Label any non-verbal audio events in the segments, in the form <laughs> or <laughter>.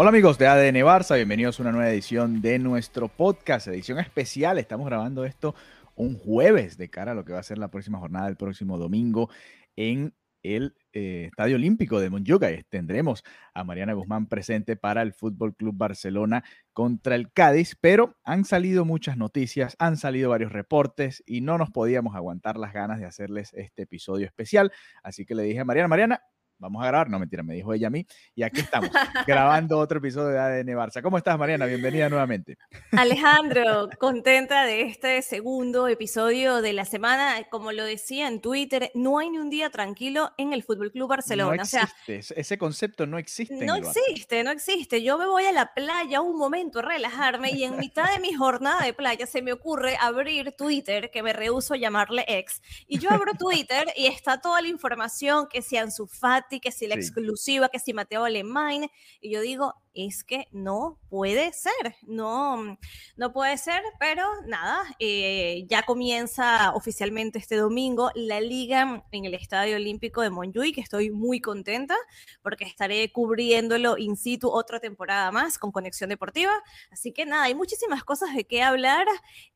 Hola amigos de ADN Barça, bienvenidos a una nueva edición de nuestro podcast, edición especial. Estamos grabando esto un jueves de cara a lo que va a ser la próxima jornada, el próximo domingo en el eh, Estadio Olímpico de Montjuic. Tendremos a Mariana Guzmán presente para el Fútbol Club Barcelona contra el Cádiz, pero han salido muchas noticias, han salido varios reportes y no nos podíamos aguantar las ganas de hacerles este episodio especial. Así que le dije a Mariana, Mariana, vamos a grabar. No, mentira, me dijo ella a mí. Y aquí estamos, grabando otro episodio de ADN Barça. ¿Cómo estás, Mariana? Bienvenida nuevamente. Alejandro, contenta de este segundo episodio de la semana. Como lo decía en Twitter, no hay ni un día tranquilo en el Fútbol Club Barcelona. No existe, o sea, ese concepto no existe. No existe, no existe. Yo me voy a la playa un momento a relajarme y en mitad de mi jornada de playa se me ocurre abrir Twitter, que me rehuso llamarle ex. Y yo abro Twitter y está toda la información que sean su fat que si la sí. exclusiva, que si Mateo Alemán, y yo digo, es que no puede ser, no, no puede ser, pero nada, eh, ya comienza oficialmente este domingo la liga en el Estadio Olímpico de Montjuic, que estoy muy contenta porque estaré cubriéndolo in situ otra temporada más con Conexión Deportiva, así que nada, hay muchísimas cosas de qué hablar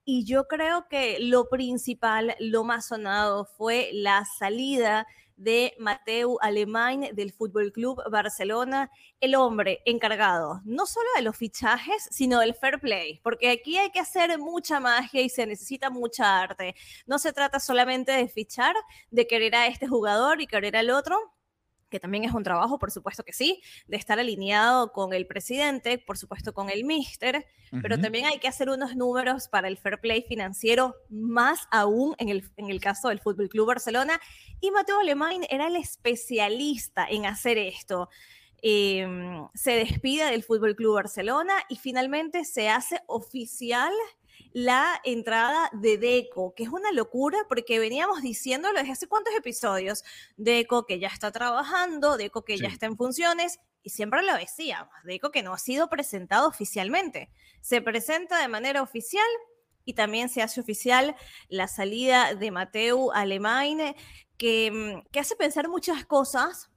y yo creo que lo principal, lo más sonado fue la salida de Mateu Alemán del Fútbol Club Barcelona, el hombre encargado no solo de los fichajes, sino del fair play, porque aquí hay que hacer mucha magia y se necesita mucha arte. No se trata solamente de fichar, de querer a este jugador y querer al otro, que también es un trabajo, por supuesto que sí, de estar alineado con el presidente, por supuesto con el míster, uh -huh. pero también hay que hacer unos números para el fair play financiero, más aún en el, en el caso del Fútbol Club Barcelona. Y Mateo Alemán era el especialista en hacer esto. Eh, se despide del Fútbol Club Barcelona y finalmente se hace oficial la entrada de Deco, que es una locura porque veníamos diciéndolo desde hace cuántos episodios. Deco que ya está trabajando, Deco que sí. ya está en funciones, y siempre lo decíamos, Deco que no ha sido presentado oficialmente. Se presenta de manera oficial y también se hace oficial la salida de Mateu Alemán, que, que hace pensar muchas cosas,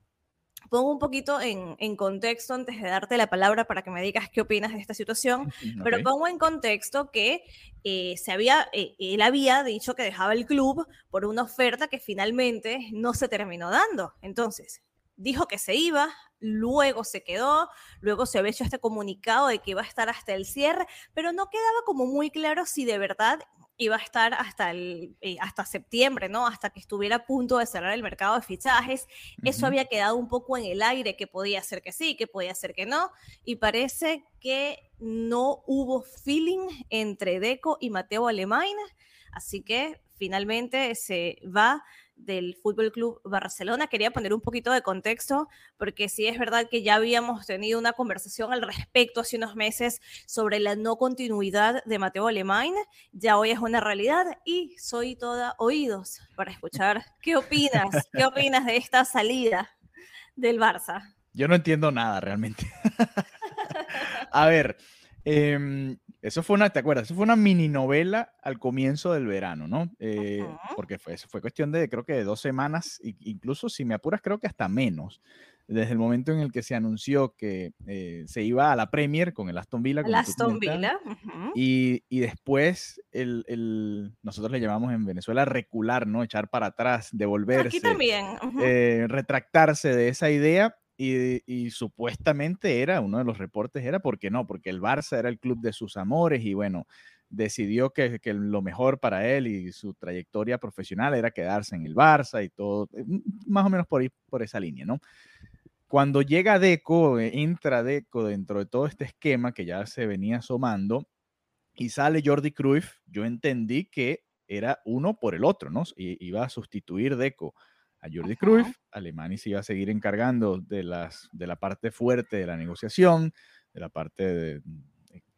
pongo un poquito en, en, contexto antes de darte la palabra para que me digas qué opinas de esta situación, <laughs> okay. pero pongo en contexto que eh, se había, eh, él había dicho que dejaba el club por una oferta que finalmente no se terminó dando. Entonces, dijo que se iba, luego se quedó, luego se había hecho este comunicado de que iba a estar hasta el cierre, pero no quedaba como muy claro si de verdad iba a estar hasta, el, eh, hasta septiembre, ¿no? Hasta que estuviera a punto de cerrar el mercado de fichajes. Uh -huh. Eso había quedado un poco en el aire, que podía ser que sí, que podía ser que no. Y parece que no hubo feeling entre Deco y Mateo Alemán. Así que finalmente se va del Fútbol Club Barcelona. Quería poner un poquito de contexto, porque sí es verdad que ya habíamos tenido una conversación al respecto hace unos meses sobre la no continuidad de Mateo Alemán. Ya hoy es una realidad y soy toda oídos para escuchar <laughs> qué opinas, qué opinas de esta salida del Barça. Yo no entiendo nada realmente. <laughs> A ver, eh, eso fue una, ¿te acuerdas? Eso fue una mini novela al comienzo del verano, ¿no? Eh, uh -huh. Porque fue, fue cuestión de, creo que de dos semanas, incluso si me apuras, creo que hasta menos, desde el momento en el que se anunció que eh, se iba a la Premier con el Aston Villa. El Aston Villa. Uh -huh. y, y, después el, el, nosotros le llamamos en Venezuela recular, ¿no? Echar para atrás, devolverse. Aquí también. Uh -huh. eh, retractarse de esa idea y, supuestamente era, uno de los reportes era, ¿por qué no? Porque el Barça era el club de sus amores y bueno, decidió que, que, lo mejor para él y su trayectoria profesional era quedarse en el Barça y todo, eh, más o menos por, por esa línea, ¿no? Cuando llega Deco, eh, entra Deco dentro de todo este esquema que ya se venía asomando y sale Jordi Cruyff, yo entendí que era uno por el otro, ¿no? Y, iba a sustituir Deco a Jordi Cruyff, Alemania se iba a seguir encargando de, las, de la parte fuerte de la negociación, de la parte de,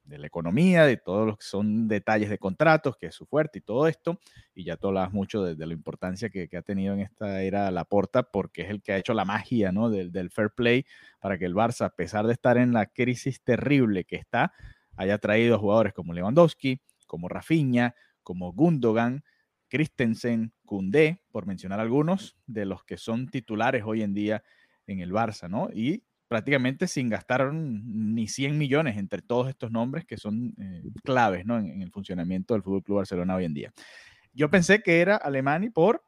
de la economía, de todos los que son detalles de contratos, que es su fuerte y todo esto. Y ya tú hablabas mucho de, la importancia que, ha tenido en esta era la porta porque es el que ha hecho la magia ¿no? del, del, fair play para que el Barça, a pesar de estar en la crisis terrible que está, haya traído jugadores como Lewandowski, como Rafinha, como Gundogan, Christensen, Koundé, por mencionar algunos de los que son titulares hoy en día en el Barça, ¿no? Y prácticamente sin gastar ni 100 millones entre todos estos nombres que son eh, claves ¿no? en, el funcionamiento del Fútbol Club Barcelona hoy en día. Yo pensé que era Alemani por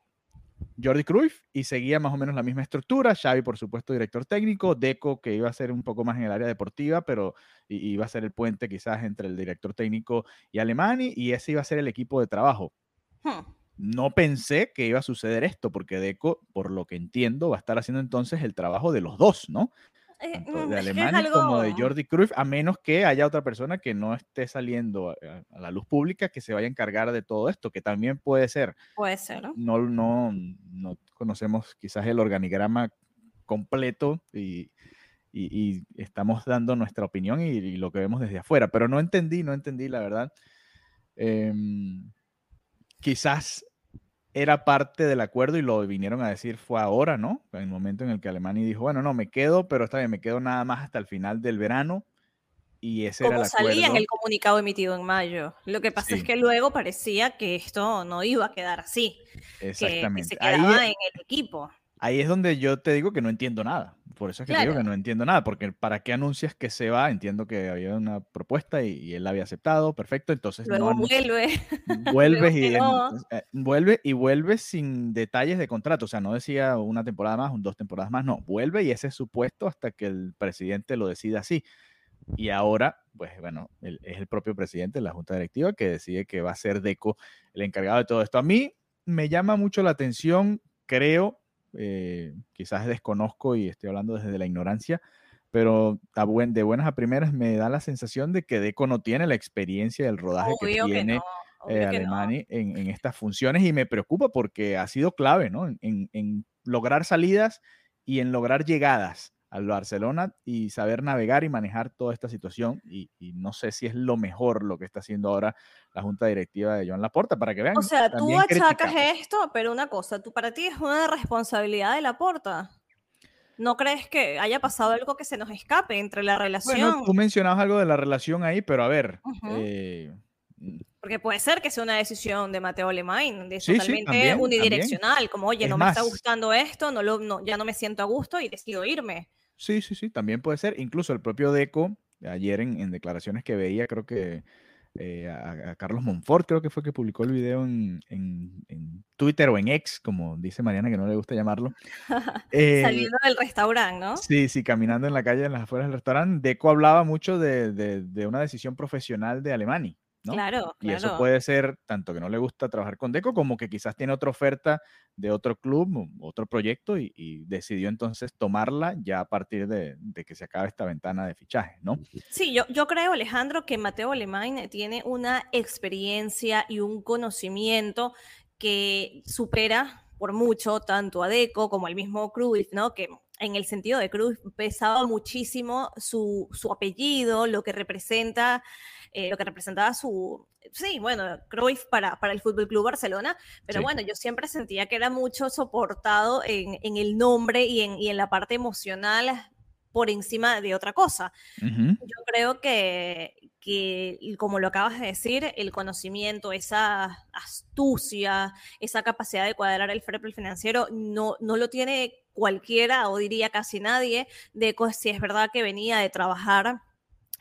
Jordi Cruyff y seguía más o menos la misma estructura. Xavi, por supuesto, director técnico. Deco, que iba a ser un poco más en el área deportiva, pero iba a ser el puente quizás entre el director técnico y Alemani, y ese iba a ser el equipo de trabajo. Hmm. No pensé que iba a suceder esto, porque Deco, por lo que entiendo, va a estar haciendo entonces el trabajo de los dos, ¿no? Eh, tanto de Alemania como de Jordi Cruyff, a menos que haya otra persona que no esté saliendo a, la luz pública que se vaya a encargar de todo esto, que también puede ser. Puede ser, ¿no? No, no, no conocemos quizás el organigrama completo y, y, estamos dando nuestra opinión y, lo que vemos desde afuera, pero no entendí, no entendí la verdad. Em, quizás era parte del acuerdo y lo vinieron a decir fue ahora, ¿no? En el momento en el que Alemania dijo, bueno, no, me quedo, pero está bien, me quedo nada más hasta el final del verano. Y ese Como era el salía en el comunicado emitido en mayo. Lo que pasa es que luego parecía que esto no iba a quedar así. Exactamente. Que, se quedaba en el equipo ahí es donde yo te digo que no entiendo nada. Por eso es que te digo que no entiendo nada, porque ¿para qué anuncias que se va? Entiendo que había una propuesta y, él la había aceptado, perfecto, entonces Luego vuelve. <laughs> Vuelves y, eh, vuelve y vuelve sin detalles de contrato, o sea, no decía una temporada más, dos temporadas más, no, vuelve y ese es su puesto hasta que el presidente lo decida así. Y ahora, pues bueno, es el propio presidente de la junta directiva que decide que va a ser Deco el encargado de todo esto. A mí me llama mucho la atención, creo, eh, quizás desconozco y estoy hablando desde la ignorancia, pero de buenas a primeras me da la sensación de que Deco no tiene la experiencia del rodaje que tiene eh, Alemania en, estas funciones y me preocupa porque ha sido clave ¿no? en lograr salidas y en lograr llegadas al Barcelona y saber navegar y manejar toda esta situación. Y, no sé si es lo mejor lo que está haciendo ahora la junta directiva de Joan Laporta, para que vean. O sea, tú achacas esto, pero una cosa, tú para ti es una responsabilidad de Laporta. ¿No crees que haya pasado algo que se nos escape entre la relación? Bueno, tú mencionabas algo de la relación ahí, pero a ver, porque puede ser que sea una decisión de Mateo Alemán, de totalmente unidireccional, como, oye, no me está gustando esto, no lo, ya no me siento a gusto y decido irme. Sí, sí, sí, también puede ser. Incluso el propio Deco, ayer en, declaraciones que veía, creo que eh, a, Carlos Monfort, creo que fue que publicó el video en, Twitter o en X, como dice Mariana, que no le gusta llamarlo. <laughs> Eh, Saliendo del restaurante, ¿no? Sí, sí, caminando en la calle, en las afueras del restaurante. Deco hablaba mucho de, de una decisión profesional de Alemania. Claro, Y eso puede ser tanto que no le gusta trabajar con Deco como que quizás tiene otra oferta de otro club, otro proyecto y, decidió entonces tomarla ya a partir de, que se acabe esta ventana de fichaje, ¿no? Sí, yo, yo creo, Alejandro, que Mateo Alemán tiene una experiencia y un conocimiento que supera por mucho tanto a Deco como al mismo Cruz, ¿no? Que en el sentido de Cruz pesaba muchísimo su, su apellido, lo que representa eh, lo que representaba su, sí, bueno, Cruyff para, para el Fútbol Club Barcelona, pero bueno, yo siempre sentía que era mucho soportado en, en el nombre y en, y en, la parte emocional por encima de otra cosa. Yo creo que, que, como lo acabas de decir, el conocimiento, esa astucia, esa capacidad de cuadrar el fair financiero, no, no lo tiene cualquiera o diría casi nadie, de si es verdad que venía de trabajar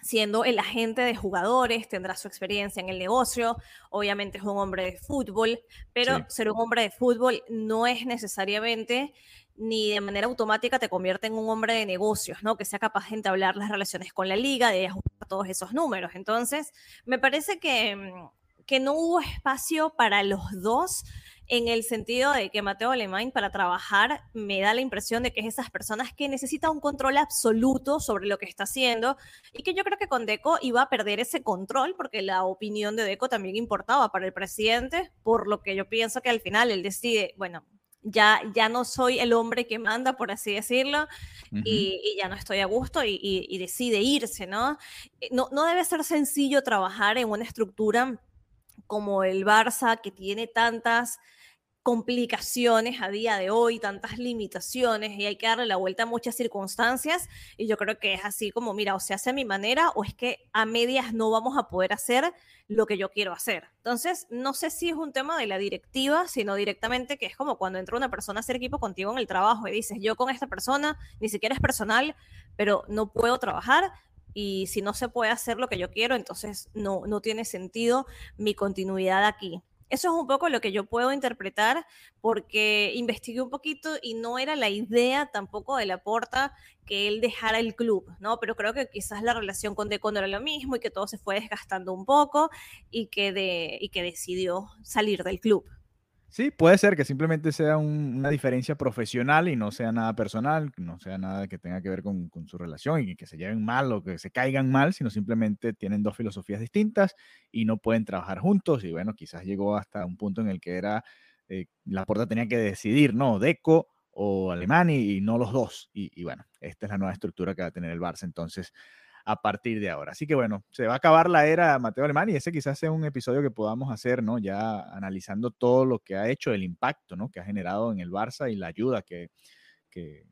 siendo el agente de jugadores, tendrá su experiencia en el negocio, obviamente es un hombre de fútbol, pero ser un hombre de fútbol no es necesariamente ni de manera automática te convierte en un hombre de negocios, ¿no? Que sea capaz de entablar las relaciones con la liga, de ajustar todos esos números. Entonces, me parece que, mm, que no hubo espacio para los dos en el sentido de que Mateo Alemán para trabajar me da la impresión de que es esas personas que necesitan un control absoluto sobre lo que está haciendo y que yo creo que con Deco iba a perder ese control porque la opinión de Deco también importaba para el presidente, por lo que yo pienso que al final él decide, bueno, ya, ya no soy el hombre que manda, por así decirlo, y, ya no estoy a gusto y, y, decide irse, ¿no? Eh, ¿no? No debe ser sencillo trabajar en una estructura como el Barça, que tiene tantas complicaciones a día de hoy, tantas limitaciones y hay que darle la vuelta a muchas circunstancias y yo creo que es así como, mira, o se hace a mi manera o es que a medias no vamos a poder hacer lo que yo quiero hacer. Entonces, no sé si es un tema de la directiva, sino directamente que es como cuando entra una persona a hacer equipo contigo en el trabajo y dices, yo con esta persona ni siquiera es personal, pero no puedo trabajar, y si no se puede hacer lo que yo quiero, entonces no, no tiene sentido mi continuidad aquí. Eso es un poco lo que yo puedo interpretar porque investigué un poquito y no era la idea tampoco de la porta que él dejara el club, ¿no? Pero creo que quizás la relación con Deco no era lo mismo y que todo se fue desgastando un poco y que, de, y que decidió salir del club. Sí, puede ser que simplemente sea una diferencia profesional y no sea nada personal, no sea nada que tenga que ver con, su relación y que se lleven mal o que se caigan mal, sino simplemente tienen dos filosofías distintas y no pueden trabajar juntos. Y bueno, quizás llegó hasta un punto en el que era, eh, la puerta tenía que decidir, ¿no? Deco o Alemán y, no los dos. Y, y, bueno, esta es la nueva estructura que va a tener el Barça. Entonces, a partir de ahora. Así que bueno, se va a acabar la era Mateo Alemán y ese quizás sea un episodio que podamos hacer, ¿no? Ya analizando todo lo que ha hecho, el impacto, ¿no? Que ha generado en el Barça y la ayuda que, que,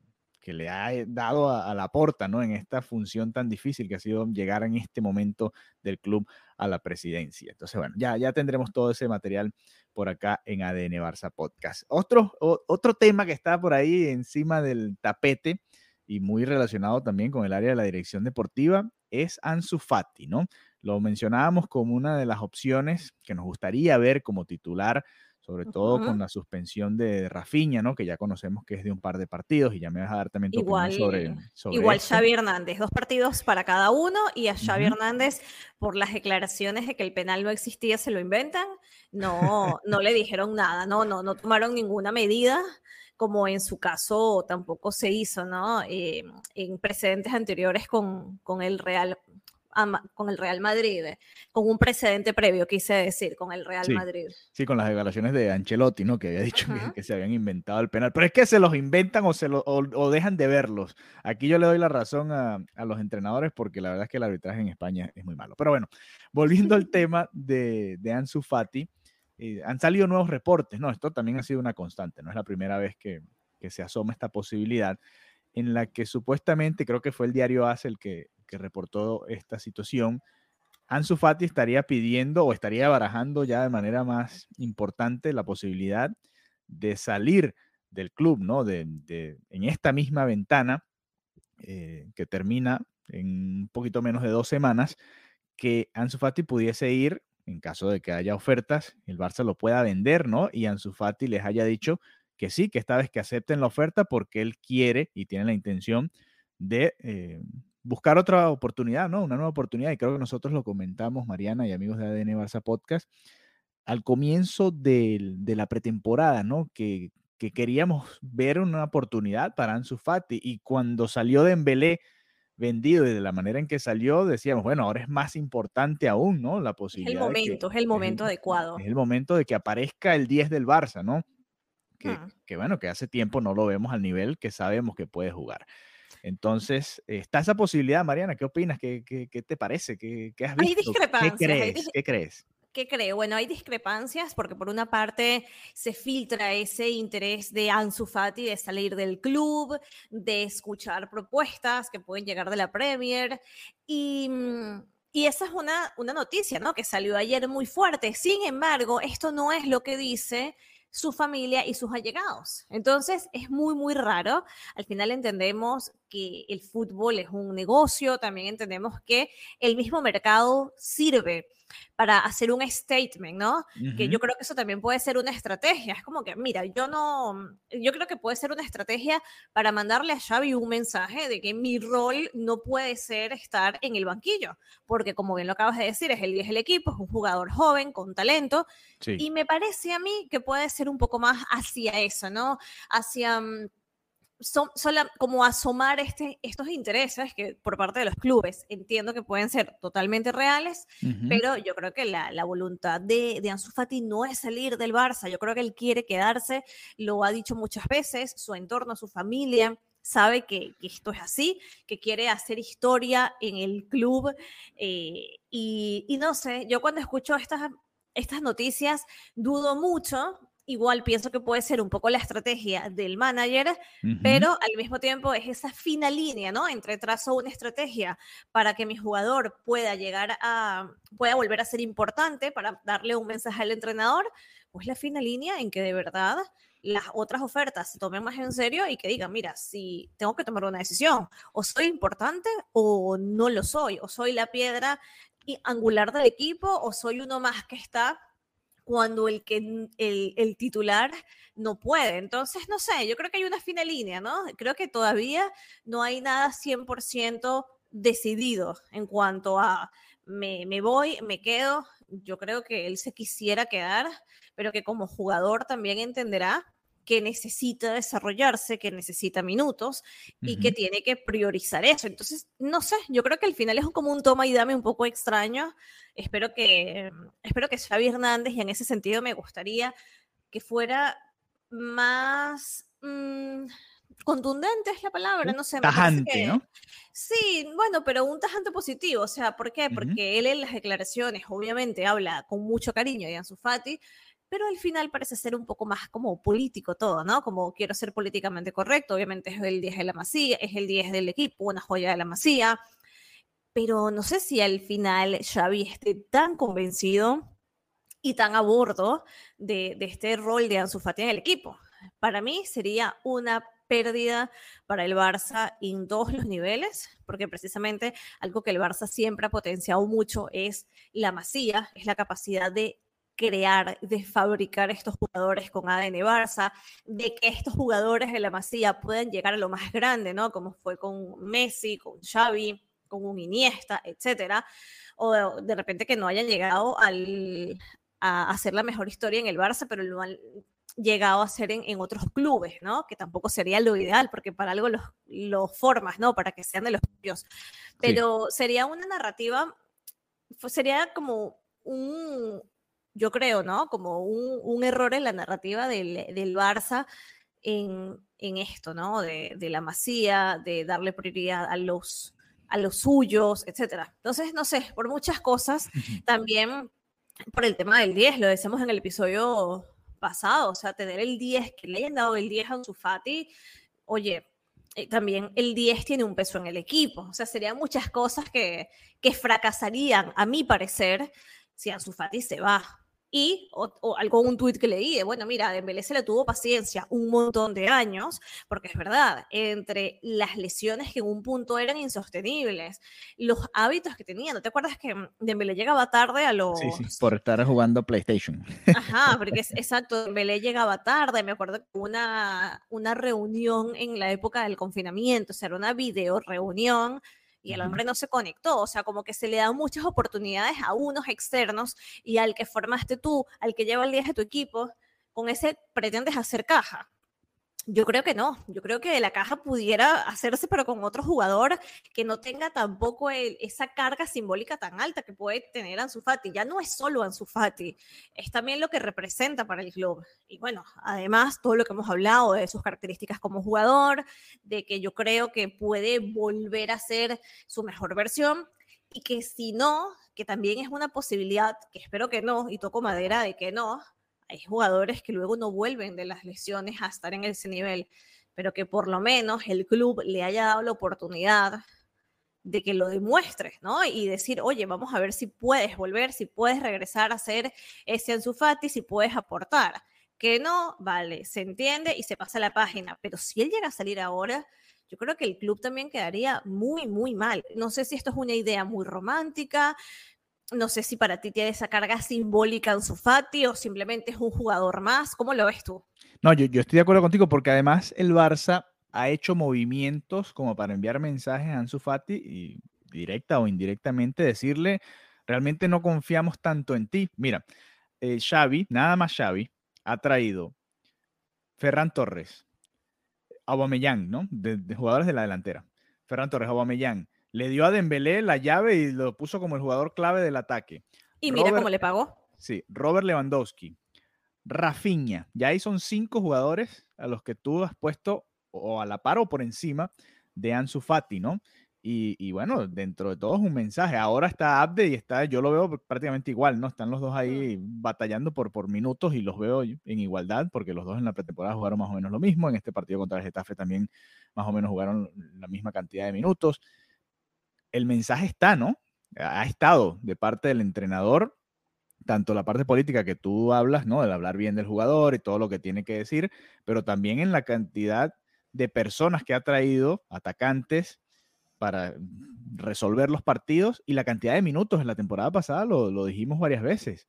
le ha eh, dado a, la porta, ¿no? En esta función tan difícil que ha sido llegar en este momento del club a la presidencia. Entonces, bueno, ya, ya tendremos todo ese material por acá en ADN Barça Podcast. Otro, otro tema que está por ahí encima del tapete y muy relacionado también con el área de la dirección deportiva, es Ansu Fati, ¿no? Lo mencionábamos como una de las opciones que nos gustaría ver como titular, sobre todo con la suspensión de Rafinha, ¿no? Que ya conocemos que es de un par de partidos y ya me vas a dar también tu igual, sobre, sobre Igual Xavi Hernández, dos partidos para cada uno y a Xavi Hernández por las declaraciones de que el penal no existía se lo inventan, no, no le dijeron nada, no, no, no tomaron ninguna medida como en su caso tampoco se hizo, ¿no? Eh, en precedentes anteriores con, con el Real con el Real Madrid, con un precedente previo, quise decir, con el Real Madrid. Sí, con las declaraciones de Ancelotti, ¿no? Que había dicho que, se habían inventado el penal. Pero es que se los inventan o, se lo, o, dejan de verlos. Aquí yo le doy la razón a, a, los entrenadores porque la verdad es que el arbitraje en España es muy malo. Pero bueno, volviendo al <laughs> tema de, de Ansu Fati, han salido nuevos reportes, ¿no? Esto también ha sido una constante, no es la primera vez que, se asoma esta posibilidad, en la que supuestamente, creo que fue el diario AS el que, que reportó esta situación, Ansu Fati estaría pidiendo o estaría barajando ya de manera más importante la posibilidad de salir del club, ¿no? De, en esta misma ventana eh, que termina en un poquito menos de dos semanas, que Ansu Fati pudiese ir en caso de que haya ofertas, el Barça lo pueda vender, ¿no? Y Ansu Fati les haya dicho que sí, que esta vez que acepten la oferta porque él quiere y tiene la intención de eh, buscar otra oportunidad, ¿no? Una nueva oportunidad. Y creo que nosotros lo comentamos, Mariana y amigos de ADN Barça Podcast, al comienzo de, la pretemporada, ¿no? Que, que, queríamos ver una oportunidad para Ansu Fati. Y cuando salió de Embelé vendido y de la manera en que salió, decíamos, bueno, ahora es más importante aún, ¿no? La posibilidad. Es el momento, es el momento adecuado. Es el momento de que aparezca el 10 del Barça, ¿no? Que, mm. que, bueno, que hace tiempo no lo vemos al nivel que sabemos que puede jugar. Entonces, está esa posibilidad, Mariana, ¿qué opinas? ¿Qué, qué, qué te parece? ¿Qué, ¿Qué, has visto? Hay discrepancias. ¿Qué crees? ¿Qué crees? ¿Qué creo? Bueno, hay discrepancias porque por una parte se filtra ese interés de Ansu Fati de salir del club, de escuchar propuestas que pueden llegar de la Premier y... Mm, y esa es una, una noticia, ¿no? Que salió ayer muy fuerte. Sin embargo, esto no es lo que dice su familia y sus allegados. Entonces es muy, muy raro. Al final entendemos que el fútbol es un negocio, también entendemos que el mismo mercado sirve para hacer un statement, ¿no? Que yo creo que eso también puede ser una estrategia. Es como que, mira, yo no, yo creo que puede ser una estrategia para mandarle a Xavi un mensaje de que mi rol no puede ser estar en el banquillo, porque como bien lo acabas de decir, es el 10 del equipo, es un jugador joven, con talento, y me parece a mí que puede ser un poco más hacia eso, ¿no? Hacia mm, son, como asomar este, estos intereses que por parte de los clubes entiendo que pueden ser totalmente reales, pero yo creo que la, la voluntad de, de, Ansu Fati no es salir del Barça, yo creo que él quiere quedarse, lo ha dicho muchas veces, su entorno, su familia, sabe que, que esto es así, que quiere hacer historia en el club eh, y, y, no sé, yo cuando escucho estas, estas noticias dudo mucho igual pienso que puede ser un poco la estrategia del manager, pero al mismo tiempo es esa fina línea, ¿no? Entre trazo una estrategia para que mi jugador pueda llegar a, pueda volver a ser importante, para darle un mensaje al entrenador, pues la fina línea en que de verdad las otras ofertas se tomen más en serio y que digan, mira, si tengo que tomar una decisión, o soy importante o no lo soy, o soy la piedra angular del equipo, o soy uno más que está cuando el, que, el, titular no puede. Entonces, no sé, yo creo que hay una fina línea, ¿no? Creo que todavía no hay nada 100% decidido en cuanto a me, me, voy, me quedo. Yo creo que él se quisiera quedar, pero que como jugador también entenderá que necesita desarrollarse, que necesita minutos y que tiene que priorizar eso. Entonces, no sé, yo creo que al final es como un toma y dame un poco extraño. Espero que, espero que Xavi Hernández, y en ese sentido me gustaría que fuera más... Mm, contundente es la palabra, no sé. Tajante, ¿no? Sí, bueno, pero un tajante positivo, o sea, ¿por qué? Porque él en las declaraciones obviamente habla con mucho cariño de Ansu Fati, pero al final parece ser un poco más como político todo, ¿no? Como quiero ser políticamente correcto, obviamente es el 10 de la Masía, es el 10 del equipo, una joya de la Masía, pero no sé si al final Xavi esté tan convencido y tan a bordo de, este rol de Ansu Fati en el equipo. Para mí sería una pérdida para el Barça en todos los niveles, porque precisamente algo que el Barça siempre ha potenciado mucho es la masía, es la capacidad de crear, de fabricar estos jugadores con ADN Barça, de que estos jugadores de la Masía puedan llegar a lo más grande, ¿no? Como fue con Messi, con Xavi, con un Iniesta, etcétera, o de repente que no hayan llegado al, a hacer la mejor historia en el Barça, pero lo han llegado a hacer en, otros clubes, ¿no? Que tampoco sería lo ideal, porque para algo los, los formas, ¿no? Para que sean de los tuyos. Pero sería una narrativa, sería como un, yo creo, ¿no? Como un, error en la narrativa del, del Barça en, en, esto, ¿no? De, de, la masía, de darle prioridad a los, a los suyos, etcétera. Entonces, no sé, por muchas cosas, también por el tema del 10, lo decíamos en el episodio pasado, o sea, tener el 10, que le hayan dado el 10 a Fati, oye, eh, también el 10 tiene un peso en el equipo, o sea, serían muchas cosas que, que fracasarían, a mi parecer, si Ansu Fati se va. Y, o, algo, un tuit que leí, de, bueno, mira, Dembélé se le tuvo paciencia un montón de años, porque es verdad, entre las lesiones que en un punto eran insostenibles, los hábitos que tenía, ¿no te acuerdas que Dembélé llegaba tarde a los... Sí, sí, por estar jugando PlayStation. Ajá, porque es <laughs> exacto, Dembélé llegaba tarde, me acuerdo que una, una reunión en la época del confinamiento, o sea, era una video reunión y el hombre no se conectó, o sea, como que se le dan muchas oportunidades a unos externos y al que formaste tú, al que lleva el día de tu equipo, con ese pretendes hacer caja. Yo creo que no, yo creo que la caja pudiera hacerse pero con otro jugador que no tenga tampoco esa carga simbólica tan alta que puede tener Ansu Fati. Ya no es solo Ansu Fati, es también lo que representa para el club. Y bueno, además todo lo que hemos hablado de sus características como jugador, de que yo creo que puede volver a ser su mejor versión y que si no, que también es una posibilidad, que espero que no, y toco madera de que no, hay jugadores que luego no vuelven de las lesiones a estar en ese nivel, pero que por lo menos el club le haya dado la oportunidad de que lo demuestre, ¿no? Y decir, oye, vamos a ver si puedes volver, si puedes regresar a ser ese Ansu Fati, si puedes aportar. Que no, vale, se entiende y se pasa la página, pero si él llega a salir ahora, yo creo que el club también quedaría muy, muy mal. No sé si esto es una idea muy romántica, no sé si para ti tiene esa carga simbólica en su Fati o simplemente es un jugador más. ¿Cómo lo ves tú? No, yo, estoy de acuerdo contigo porque además el Barça ha hecho movimientos como para enviar mensajes a Ansu Fati y directa o indirectamente decirle, realmente no confiamos tanto en ti. Mira, eh, Xavi, nada más Xavi, ha traído Ferran Torres, Aubameyang, ¿no? De, de jugadores de la delantera. Ferran Torres, Aubameyang, le dio a Dembélé la llave y lo puso como el jugador clave del ataque. Y mira cómo le pagó. Sí, Robert Lewandowski, Rafinha, ya ahí son cinco jugadores a los que tú has puesto o a la par o por encima de Ansu Fati, ¿no? Y, bueno, dentro de todo es un mensaje. Ahora está Abde y está, yo lo veo prácticamente igual, ¿no? Están los dos ahí batallando por, por minutos y los veo en igualdad, porque los dos en la pretemporada jugaron más o menos lo mismo. En este partido contra el Getafe también más o menos jugaron la misma cantidad de minutos el mensaje está, ¿no? Ha estado de parte del entrenador, tanto la parte política que tú hablas, ¿no? Del hablar bien del jugador y todo lo que tiene que decir, pero también en la cantidad de personas que ha traído, atacantes, para resolver los partidos y la cantidad de minutos en la temporada pasada, lo, dijimos varias veces.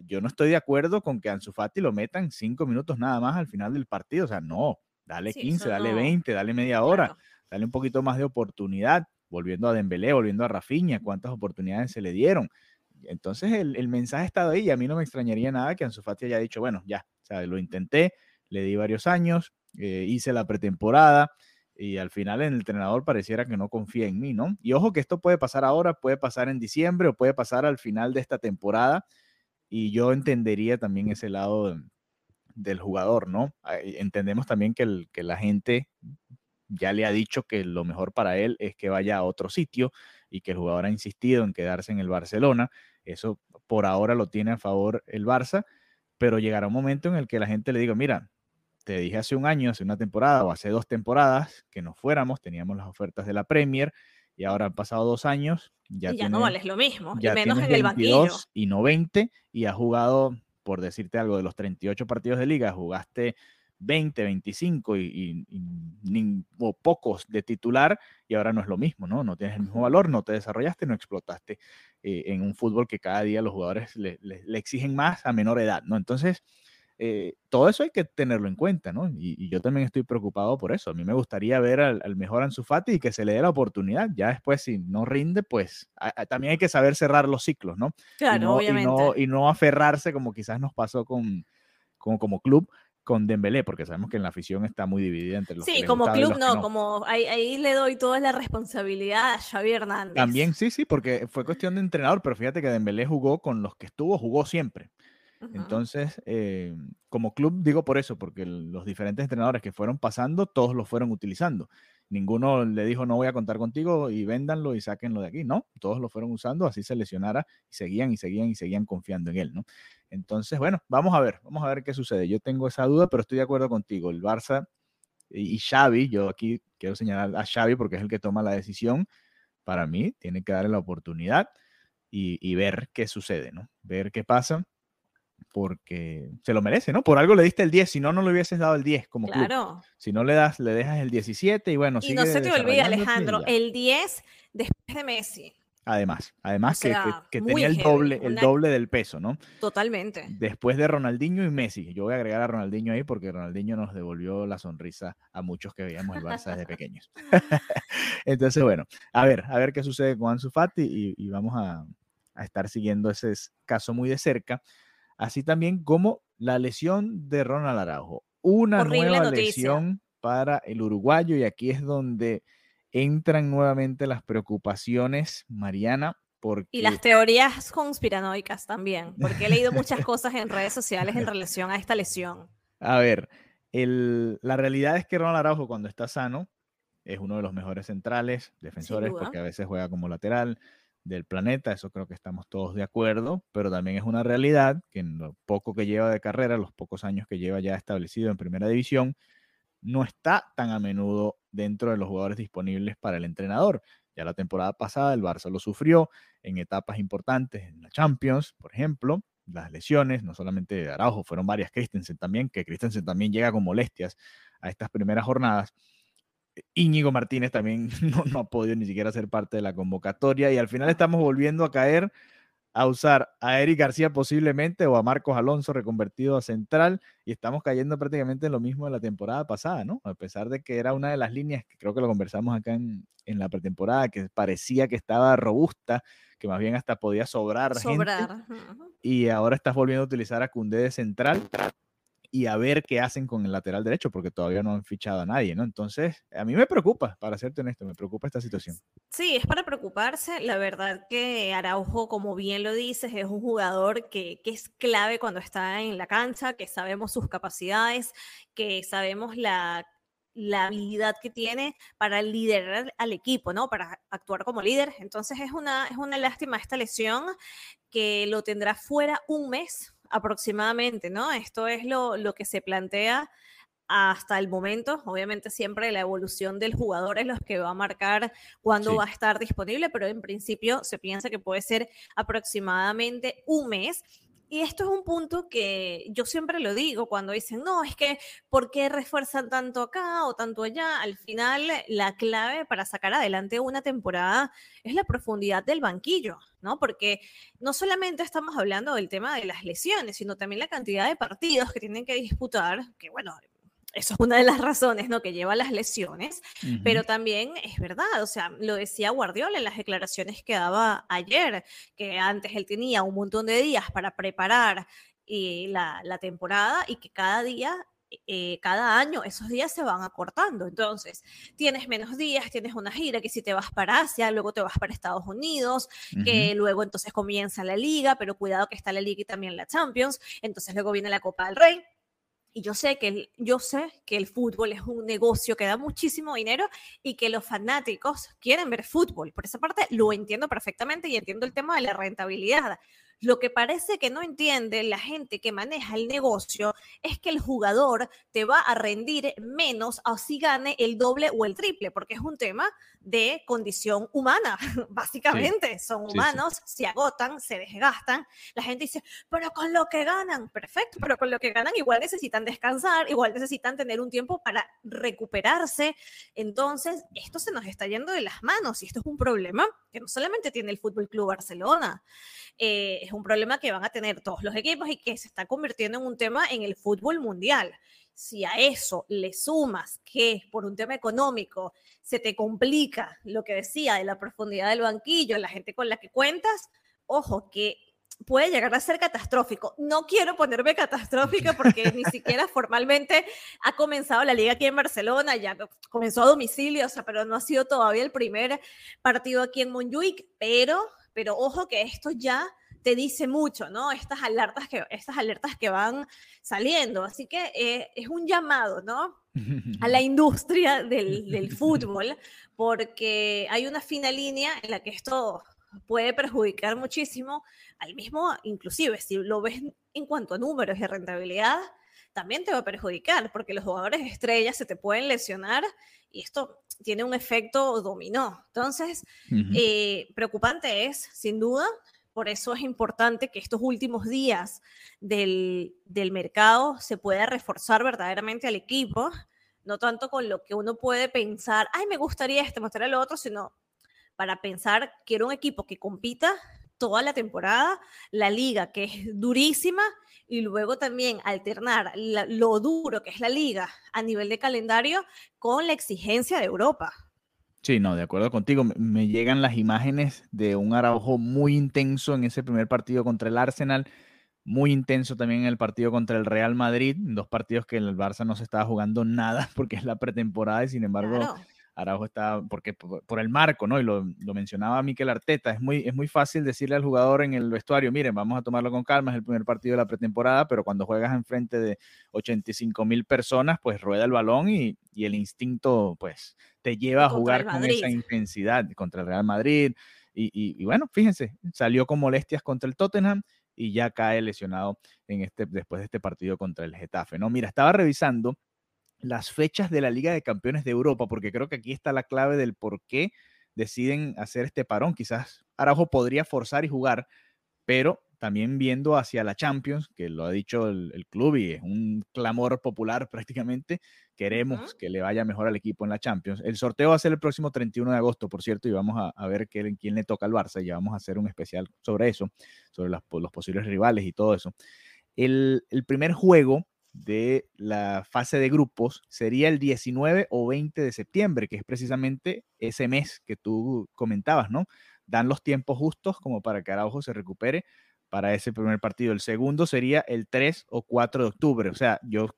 Yo no estoy de acuerdo con que Ansu Fati lo metan cinco minutos nada más al final del partido. O sea, no, dale 15, dale 20, dale media hora, dale un poquito más de oportunidad volviendo a Dembélé, volviendo a Rafinha, cuántas oportunidades se le dieron. Entonces el, mensaje ha estado ahí y a mí no me extrañaría nada que Ansu Fati haya dicho, bueno, ya, o sea, lo intenté, le di varios años, eh, hice la pretemporada y al final el entrenador pareciera que no confía en mí, ¿no? Y ojo que esto puede pasar ahora, puede pasar en diciembre o puede pasar al final de esta temporada y yo entendería también ese lado del jugador, ¿no? Entendemos también que, que la gente ya le ha dicho que lo mejor para él es que vaya a otro sitio y que el jugador ha insistido en quedarse en el Barcelona. Eso por ahora lo tiene a favor el Barça, pero llegará un momento en el que la gente le diga, mira, te dije hace un año, hace una temporada o hace dos temporadas que nos fuéramos, teníamos las ofertas de la Premier y ahora han pasado dos años. Ya, y ya no vales lo mismo, ya menos en el banquillo. Y no 20 y ha jugado, por decirte algo, de los 38 partidos de liga, jugaste 20, 25 y, o pocos de titular y ahora no es lo mismo, ¿no? No tienes el mismo valor, no te desarrollaste, no explotaste eh, en un fútbol que cada día los jugadores le, exigen más a menor edad, ¿no? Entonces, eh, todo eso hay que tenerlo en cuenta, ¿no? Y, yo también estoy preocupado por eso. A mí me gustaría ver al, mejor Ansu Fati y que se le dé la oportunidad. Ya después, si no rinde, pues también hay que saber cerrar los ciclos, ¿no? Claro, obviamente. Y no, aferrarse como quizás nos pasó con, como, como club con Dembélé, porque sabemos que en la afición está muy dividida entre los Sí, como club no, como ahí, le doy toda la responsabilidad a Xavi Hernández. También sí, sí, porque fue cuestión de entrenador, pero fíjate que Dembélé jugó con los que estuvo, jugó siempre. Entonces, eh, como club digo por eso, porque los diferentes entrenadores que fueron pasando, todos lo fueron utilizando. Ninguno le dijo no voy a contar contigo y véndanlo y sáquenlo de aquí. No, todos lo fueron usando, así se lesionara y seguían y seguían y seguían confiando en él, ¿no? Entonces, bueno, vamos a ver, vamos a ver qué sucede. Yo tengo esa duda, pero estoy de acuerdo contigo. El Barça y Xavi, yo aquí quiero señalar a Xavi porque es el que toma la decisión. Para mí, tiene que darle la oportunidad y, y ver qué sucede, ¿no? Ver qué pasa porque se lo merece, ¿no? Por algo le diste el 10, si no, no le hubieses dado el 10 como claro. Si no le das, le dejas el 17 y bueno, Y no se te olvide, Alejandro, el 10 después de Messi. Además, además que, que, tenía el doble, el doble del peso, ¿no? Totalmente. Después de Ronaldinho y Messi. Yo voy a agregar a Ronaldinho ahí porque Ronaldinho nos devolvió la sonrisa a muchos que veíamos el Barça desde pequeños. <laughs> Entonces, bueno, a ver, a ver qué sucede con Ansu Fati y, y vamos a, a estar siguiendo ese caso muy de cerca así también como la lesión de Ronald Araujo. Una nueva lesión para el uruguayo y aquí es donde entran nuevamente las preocupaciones, Mariana. Porque... Y las teorías conspiranoicas también, porque he leído muchas <laughs> cosas en redes sociales en relación a esta lesión. A ver, la realidad es que Ronald Araujo cuando está sano es uno de los mejores centrales, defensores, porque a veces juega como lateral, del planeta, eso creo que estamos todos de acuerdo, pero también es una realidad que en lo poco que lleva de carrera, los pocos años que lleva ya establecido en primera división, no está tan a menudo dentro de los jugadores disponibles para el entrenador. Ya la temporada pasada el Barça lo sufrió en etapas importantes en la Champions, por ejemplo, las lesiones, no solamente de Araujo, fueron varias Christensen también, que Christensen también llega con molestias a estas primeras jornadas. Íñigo Martínez también <laughs> no, ha podido ni siquiera ser parte de la convocatoria y al final estamos volviendo a caer a usar a Eric García posiblemente o a Marcos Alonso reconvertido a central y estamos cayendo prácticamente en lo mismo de la temporada pasada, ¿no? A pesar de que era una de las líneas que creo que lo conversamos acá en, en la pretemporada, que parecía que estaba robusta, que más bien hasta podía sobrar, Sobrar. gente, y ahora estás volviendo a utilizar a Cundé de central y a ver qué hacen con el lateral derecho, porque todavía no han fichado a nadie, ¿no? Entonces, a mí me preocupa, para serte honesto, me preocupa esta situación. Sí, es para preocuparse. La verdad que Araujo, como bien lo dices, es un jugador que, que es clave cuando está en la cancha, que sabemos sus capacidades, que sabemos la, la habilidad que tiene para liderar al equipo, ¿no? Para actuar como líder. Entonces es una, es una lástima esta lesión que lo tendrá fuera un mes aproximadamente, ¿no? Esto es lo, lo que se plantea hasta el momento. Obviamente siempre la evolución del jugador es lo que va a marcar cuándo Sí. va a estar disponible, pero en principio se piensa que puede ser aproximadamente un mes. Y esto es un punto que yo siempre lo digo cuando dicen, no, es que, ¿por qué refuerzan tanto acá o tanto allá? Al final, la clave para sacar adelante una temporada es la profundidad del banquillo, ¿no? Porque no solamente estamos hablando del tema de las lesiones, sino también la cantidad de partidos que tienen que disputar, que bueno, eso es una de las razones, ¿no? Que lleva a las lesiones, pero también es verdad, o sea, lo decía Guardiola en las declaraciones que daba ayer, que antes él tenía un montón de días para preparar eh, la, la temporada y que cada día... eh, cada año esos días se van acortando. Entonces, tienes menos días, tienes una gira que si te vas para Asia, luego te vas para Estados Unidos, que luego entonces comienza la liga, pero cuidado que está la liga y también la Champions, entonces luego viene la Copa del Rey. Y yo sé que el, yo sé que el fútbol es un negocio que da muchísimo dinero y que los fanáticos quieren ver fútbol. Por esa parte lo entiendo perfectamente y entiendo el tema de la rentabilidad. Lo que parece que no entiende la gente que maneja el negocio es que el jugador te va a rendir menos así gane el doble o el triple, porque es un tema de condición humana, <laughs> básicamente. Son sí, sí. humanos, se agotan, se desgastan. La gente dice, pero con lo que ganan, perfecto, pero con lo que ganan igual necesitan descansar, igual necesitan tener un tiempo para recuperarse. Entonces, esto se nos está yendo de las manos y esto es un problema que no solamente tiene el Fútbol Club Barcelona, eh, es un problema que van a tener todos los equipos y que se está convirtiendo en un tema en el fútbol mundial. Si a eso le sumas que por un tema económico se te complica lo que decía de la profundidad del banquillo, la gente con la que cuentas, ojo, que puede llegar a ser catastrófico. No quiero ponerme catastrófica porque ni <laughs> siquiera formalmente ha comenzado la liga aquí en Barcelona, ya comenzó a domicilio, o sea, pero no ha sido todavía el primer partido aquí en Montjuic, pero, pero ojo que esto ya te dice mucho, ¿no? Estas alertas que, estas alertas que van saliendo. Así que eh, es un llamado, ¿no? a la <laughs> industria del, del fútbol, porque hay una fina línea en la que esto puede perjudicar muchísimo al mismo, inclusive si lo ves en cuanto a números y rentabilidad, también te va a perjudicar, porque los jugadores estrellas se te pueden lesionar y esto tiene un efecto dominó. Entonces, Ujú. eh, preocupante es, sin duda, por eso es importante que estos últimos días del, del mercado se pueda reforzar verdaderamente al equipo, no tanto con lo que uno puede pensar, ay, me gustaría este, me gustaría lo otro, sino para pensar, quiero un equipo que compita toda la temporada, la liga que es durísima y luego también alternar la- lo duro que es la liga a nivel de calendario con la exigencia de Europa. Sí, no, de acuerdo contigo. Me, llegan las imágenes de un Araujo muy intenso en ese primer partido contra el Arsenal, muy intenso también en el partido contra el Real Madrid, dos partidos que el Barça no se estaba jugando nada <laughs> porque es la pretemporada y sin embargo. Araujo está, porque por, por el marco, ¿no? Y lo, lo mencionaba Miquel Arteta, es muy, es muy fácil decirle al jugador en el vestuario, miren, vamos a tomarlo con calma, es el primer partido de la pretemporada, pero cuando juegas enfrente de 85 mil personas, pues rueda el balón y, y el instinto, pues, te lleva a jugar con esa intensidad contra el Real Madrid. Y, y- y bueno, fíjense, salió con molestias contra el Tottenham y ya cae lesionado en este, después de este partido contra el Getafe, ¿no? Mira, estaba revisando las fechas de la Liga de Campeones de Europa, porque creo que aquí está la clave del por qué deciden hacer este parón. Quizás Araujo podría forzar y jugar, pero también viendo hacia la Champions, que lo ha dicho el, club y es un clamor popular <laughs> prácticamente. Queremos que le vaya mejor al equipo en la Champions. El sorteo va a ser el próximo 31 de agosto, por cierto, y vamos a, ver quién, quién, le toca al Barça y vamos a hacer un especial sobre eso, sobre los posibles rivales y todo eso. El, el primer juego de la fase de grupos sería el 19 o 20 de septiembre, que es precisamente ese mes que tú comentabas, ¿no? Dan los tiempos justos como para que Araujo se recupere para ese primer partido. El segundo sería el 3 o 4 de octubre. O sea, yo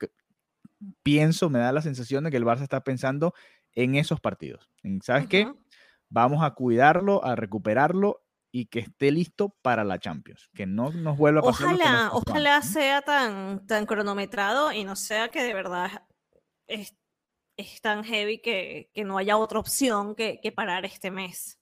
pienso, me da la sensación de que el Barça está pensando en esos partidos. ¿Sabes qué? Vamos a cuidarlo, a recuperarlo y que esté listo para la Champions, que no nos vuelva a pasar. Ojalá, ojalá sea tan, tan cronometrado y no sea que de verdad es, es tan heavy que, que, no haya otra opción que, que parar este mes.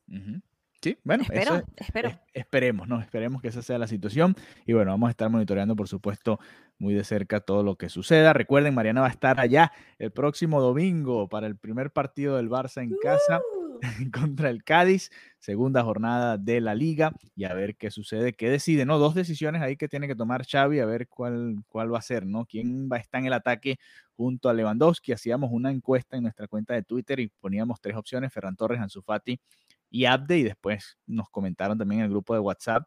Sí, bueno, espero, espero. esperemos, ¿no? Esperemos que esa sea la situación. Y bueno, vamos a estar monitoreando, por supuesto, muy de cerca todo lo que suceda. Recuerden, Mariana va a estar allá el próximo domingo para el primer partido del Barça en casa. <laughs> contra el Cádiz, segunda jornada de la liga y a ver qué sucede, qué decide, ¿no? Dos decisiones ahí que tiene que tomar Xavi, a ver cuál, cuál va a ser, ¿no? ¿Quién va a estar en el ataque junto a Lewandowski? Hacíamos una encuesta en nuestra cuenta de Twitter y poníamos tres opciones, Ferran Torres, Ansu Fati y Abde, y después nos comentaron también en el grupo de WhatsApp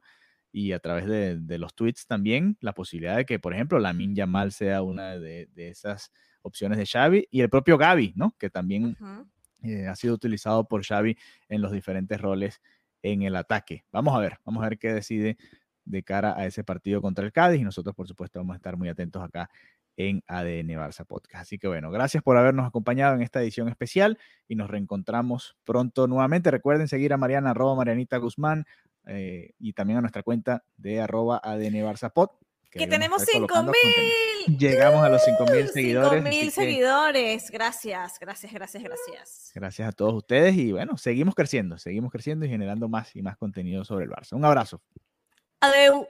y a través de, los tweets también la posibilidad de que, por ejemplo, Lamin Yamal sea una de, esas opciones de Xavi y el propio Gaby, ¿no? Que también eh, ha sido utilizado por Xavi en los diferentes roles en el ataque. Vamos a ver, vamos a ver qué decide de cara a ese partido contra el Cádiz y nosotros por supuesto vamos a estar muy atentos acá en ADN Barça Podcast. Así que bueno, gracias por habernos acompañado en esta edición especial y nos reencontramos pronto nuevamente. Recuerden seguir a Mariana, arroba Marianita Guzmán eh, y también a nuestra cuenta de arroba ADN Barça que, tenemos 5000. Llegamos a los 5000 seguidores. 5000 seguidores. Gracias, gracias, gracias, gracias. Gracias a todos ustedes y bueno, seguimos creciendo, seguimos creciendo y generando más y más contenido sobre el Barça. Un abrazo. Adeu.